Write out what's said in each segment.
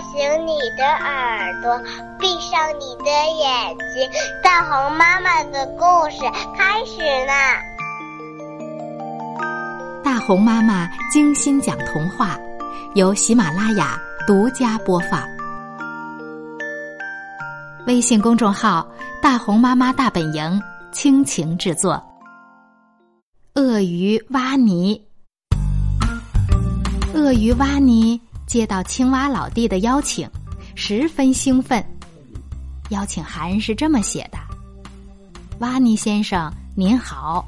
醒你的耳朵，闭上你的眼睛，大红妈妈的故事开始啦！大红妈妈精心讲童话，由喜马拉雅独家播放。微信公众号“大红妈妈大本营”倾情制作。鳄鱼挖泥，鳄鱼挖泥。接到青蛙老弟的邀请，十分兴奋。邀请函是这么写的：“瓦尼先生您好，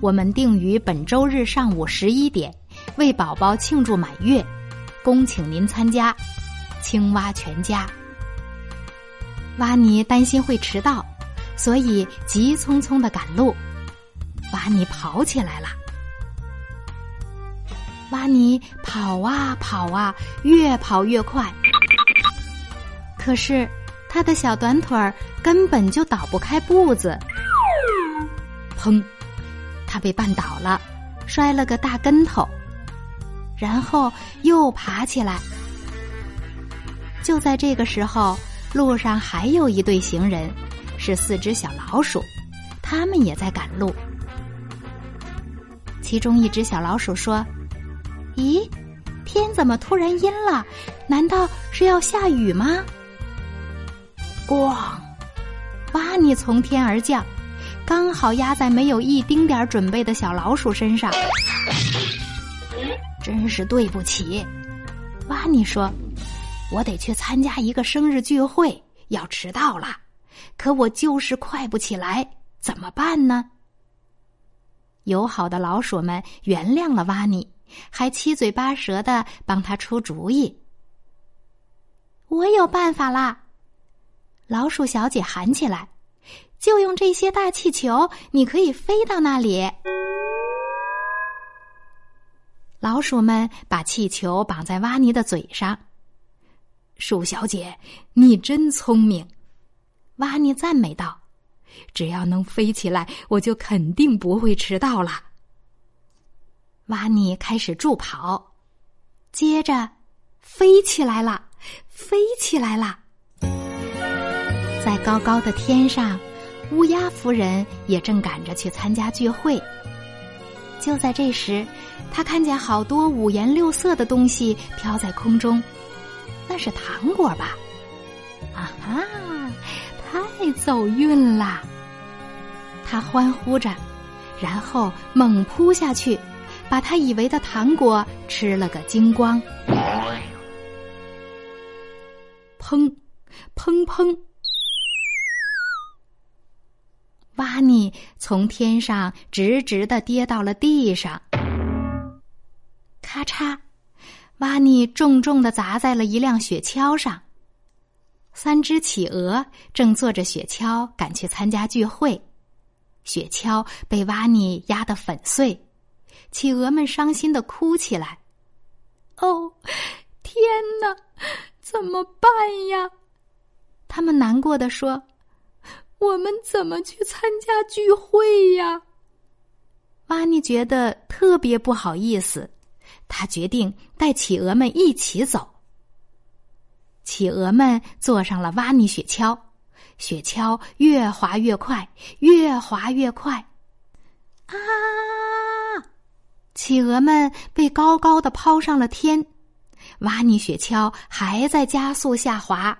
我们定于本周日上午十一点为宝宝庆祝满月，恭请您参加。青蛙全家。”瓦尼担心会迟到，所以急匆匆的赶路。瓦尼跑起来了。瓦尼跑啊跑啊，越跑越快。可是他的小短腿儿根本就倒不开步子。砰！他被绊倒了，摔了个大跟头，然后又爬起来。就在这个时候，路上还有一对行人，是四只小老鼠，他们也在赶路。其中一只小老鼠说。咦，天怎么突然阴了？难道是要下雨吗？咣！哇！你从天而降，刚好压在没有一丁点准备的小老鼠身上。真是对不起，哇！你说，我得去参加一个生日聚会，要迟到了，可我就是快不起来，怎么办呢？友好的老鼠们原谅了哇尼。还七嘴八舌的帮他出主意。我有办法啦！老鼠小姐喊起来：“就用这些大气球，你可以飞到那里。”老鼠们把气球绑在挖泥的嘴上。鼠小姐，你真聪明！挖泥赞美道：“只要能飞起来，我就肯定不会迟到了。”瓦尼开始助跑，接着飞起来了，飞起来了。在高高的天上，乌鸦夫人也正赶着去参加聚会。就在这时，他看见好多五颜六色的东西飘在空中，那是糖果吧？啊哈，太走运了！他欢呼着，然后猛扑下去。把他以为的糖果吃了个精光，砰，砰砰！瓦尼从天上直直的跌到了地上，咔嚓！瓦尼重重的砸在了一辆雪橇上。三只企鹅正坐着雪橇赶去参加聚会，雪橇被瓦尼压得粉碎。企鹅们伤心的哭起来。哦，天哪，怎么办呀？他们难过的说：“我们怎么去参加聚会呀？”瓦尼觉得特别不好意思，他决定带企鹅们一起走。企鹅们坐上了瓦尼雪橇，雪橇越滑越快，越滑越快。啊！企鹅们被高高的抛上了天，瓦尼雪橇还在加速下滑，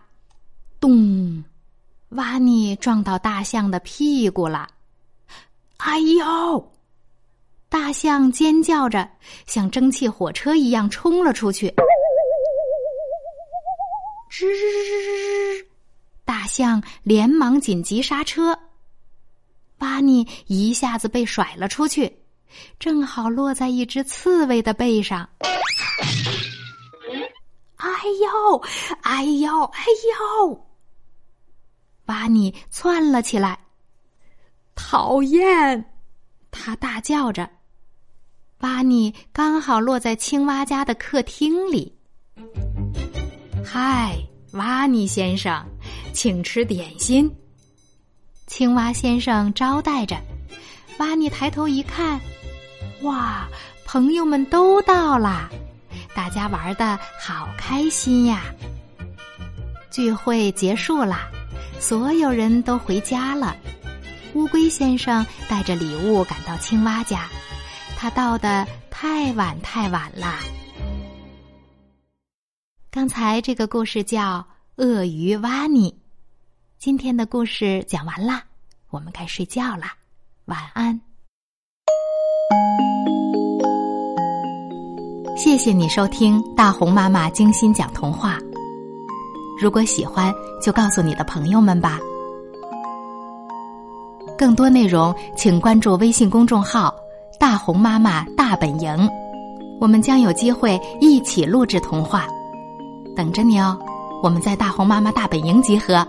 咚！瓦尼撞到大象的屁股了，哎呦！大象尖叫着，像蒸汽火车一样冲了出去，吱！大象连忙紧急刹车，瓦尼一下子被甩了出去。正好落在一只刺猬的背上。哎呦，哎呦，哎呦！瓦尼窜了起来，讨厌！他大叫着。瓦尼刚好落在青蛙家的客厅里。嗨，瓦尼先生，请吃点心。青蛙先生招待着。瓦尼抬头一看。哇，朋友们都到啦，大家玩的好开心呀！聚会结束了，所有人都回家了。乌龟先生带着礼物赶到青蛙家，他到的太晚太晚了。刚才这个故事叫《鳄鱼蛙尼》，今天的故事讲完啦，我们该睡觉了，晚安。谢谢你收听大红妈妈精心讲童话。如果喜欢，就告诉你的朋友们吧。更多内容，请关注微信公众号“大红妈妈大本营”，我们将有机会一起录制童话，等着你哦。我们在大红妈妈大本营集合。